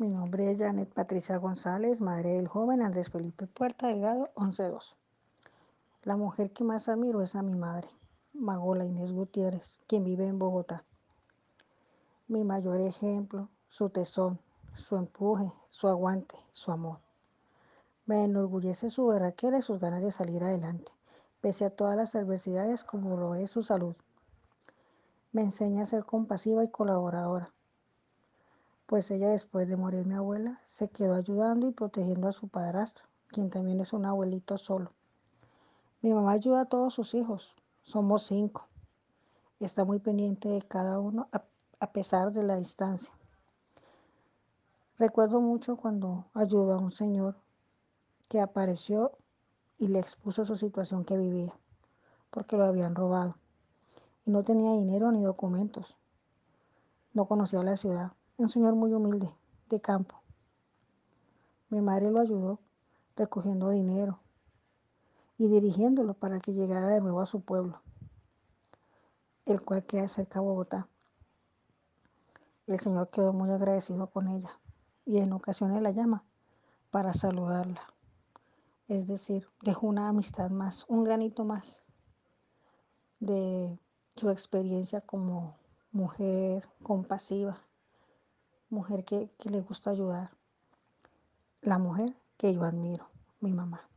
Janet Patricia González, madre del joven Andrés Felipe Puerta Delgado, 11-2. La mujer que más admiro es a mi madre, Magola Inés Gutiérrez, quien vive en Bogotá. Mi mayor ejemplo, su tesón, su empuje, su aguante, su amor. Me enorgullece su berraquera y sus ganas de salir adelante, pese a todas las adversidades como lo es su salud. Me enseña a ser compasiva y colaboradora, pues ella después de morir mi abuela se quedó ayudando y protegiendo a su padrastro, quien también es un abuelito solo. Mi mamá ayuda a todos sus hijos, somos cinco. Está muy pendiente de cada uno a pesar de la distancia. Recuerdo mucho cuando ayudó a un señor que apareció y le expuso su situación que vivía, porque lo habían robado. Y no tenía dinero ni documentos. No conocía la ciudad un señor muy humilde, de campo. Mi madre lo ayudó recogiendo dinero y dirigiéndolo para que llegara de nuevo a su pueblo, el cual queda cerca de Bogotá. El Señor quedó muy agradecido con ella y en ocasiones la llama para saludarla. Es decir, dejó una amistad más, un granito más de su experiencia como mujer compasiva, mujer que, que le gusta ayudar, la mujer que yo admiro, mi mamá.